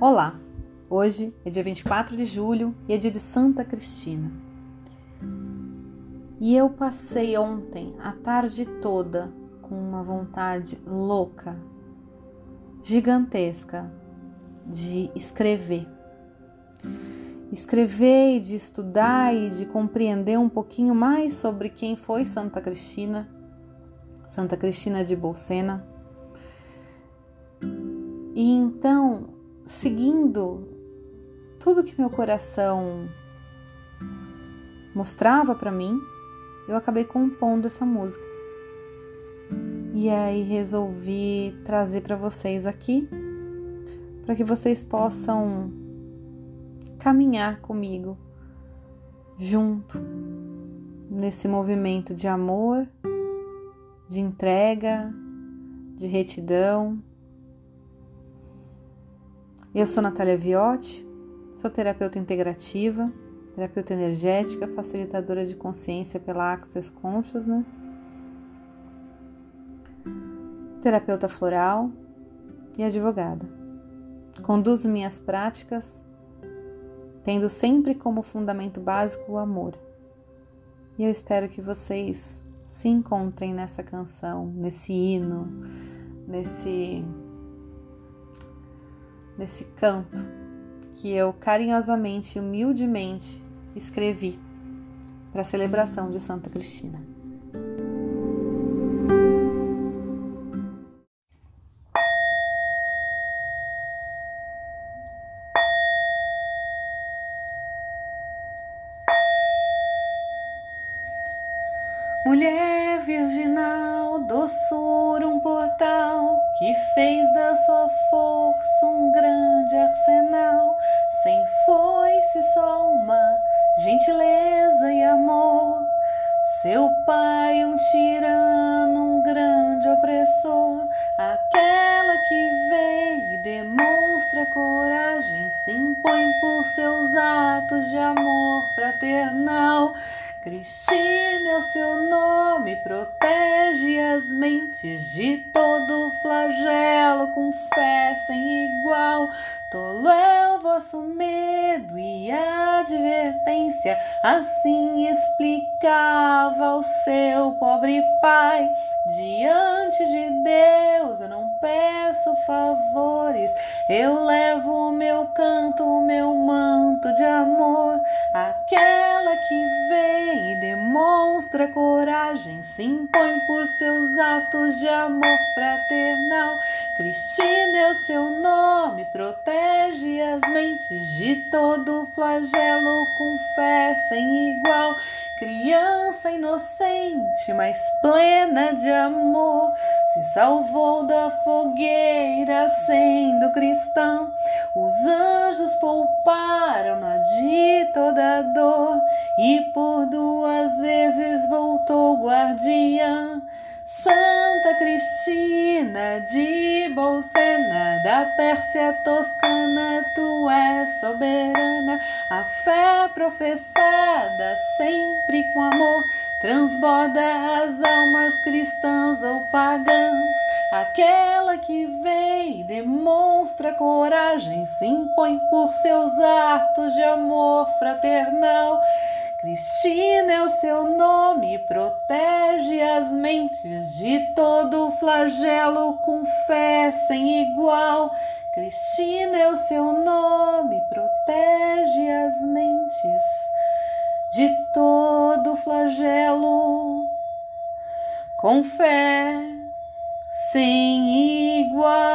Olá! Hoje é dia 24 de julho e é dia de Santa Cristina. E eu passei ontem a tarde toda com uma vontade louca, gigantesca de escrever. Escrever e de estudar e de compreender um pouquinho mais sobre quem foi Santa Cristina, Santa Cristina de Bolsena. E então seguindo tudo que meu coração mostrava para mim, eu acabei compondo essa música. E aí resolvi trazer para vocês aqui, para que vocês possam caminhar comigo junto nesse movimento de amor, de entrega, de retidão eu sou Natália Viotti, sou terapeuta integrativa, terapeuta energética, facilitadora de consciência pela Access Consciousness, terapeuta floral e advogada. Conduzo minhas práticas tendo sempre como fundamento básico o amor. E eu espero que vocês se encontrem nessa canção, nesse hino, nesse nesse canto que eu carinhosamente e humildemente escrevi para a celebração de Santa Cristina. Mulher virginal, doçura um portal que fez da sua Seu pai, um tirano, um grande opressor, aquela que vem e demonstra coragem, se impõe por seus atos de amor fraternal. Cristina é o seu nome, protege as mentes de todo flagelo, com fé sem igual. Tolo é o vosso medo e advertência, assim explicava ao seu pobre pai. Diante de Deus eu não peço favores, eu levo o meu canto, o meu manto de amor, aquela que vem e demonstra coragem, se impõe por seus atos de amor fraternal. Cristina é o seu nome, protege as mentes de todo flagelo com fé sem igual. Criança inocente, mas plena de amor, se salvou da fogueira sendo cristã. Os anjos pouparam-na de toda dor e por duas vezes voltou guardiã. Santa Cristina de Bolsena, da Pérsia toscana, tu és soberana. A fé professada, sempre com amor, transborda as almas cristãs ou pagãs. Aquela que vem, demonstra coragem, se impõe por seus atos de amor fraternal. Cristina é o seu nome, protege as mentes de todo flagelo com fé sem igual. Cristina é o seu nome, protege as mentes de todo flagelo com fé sem igual.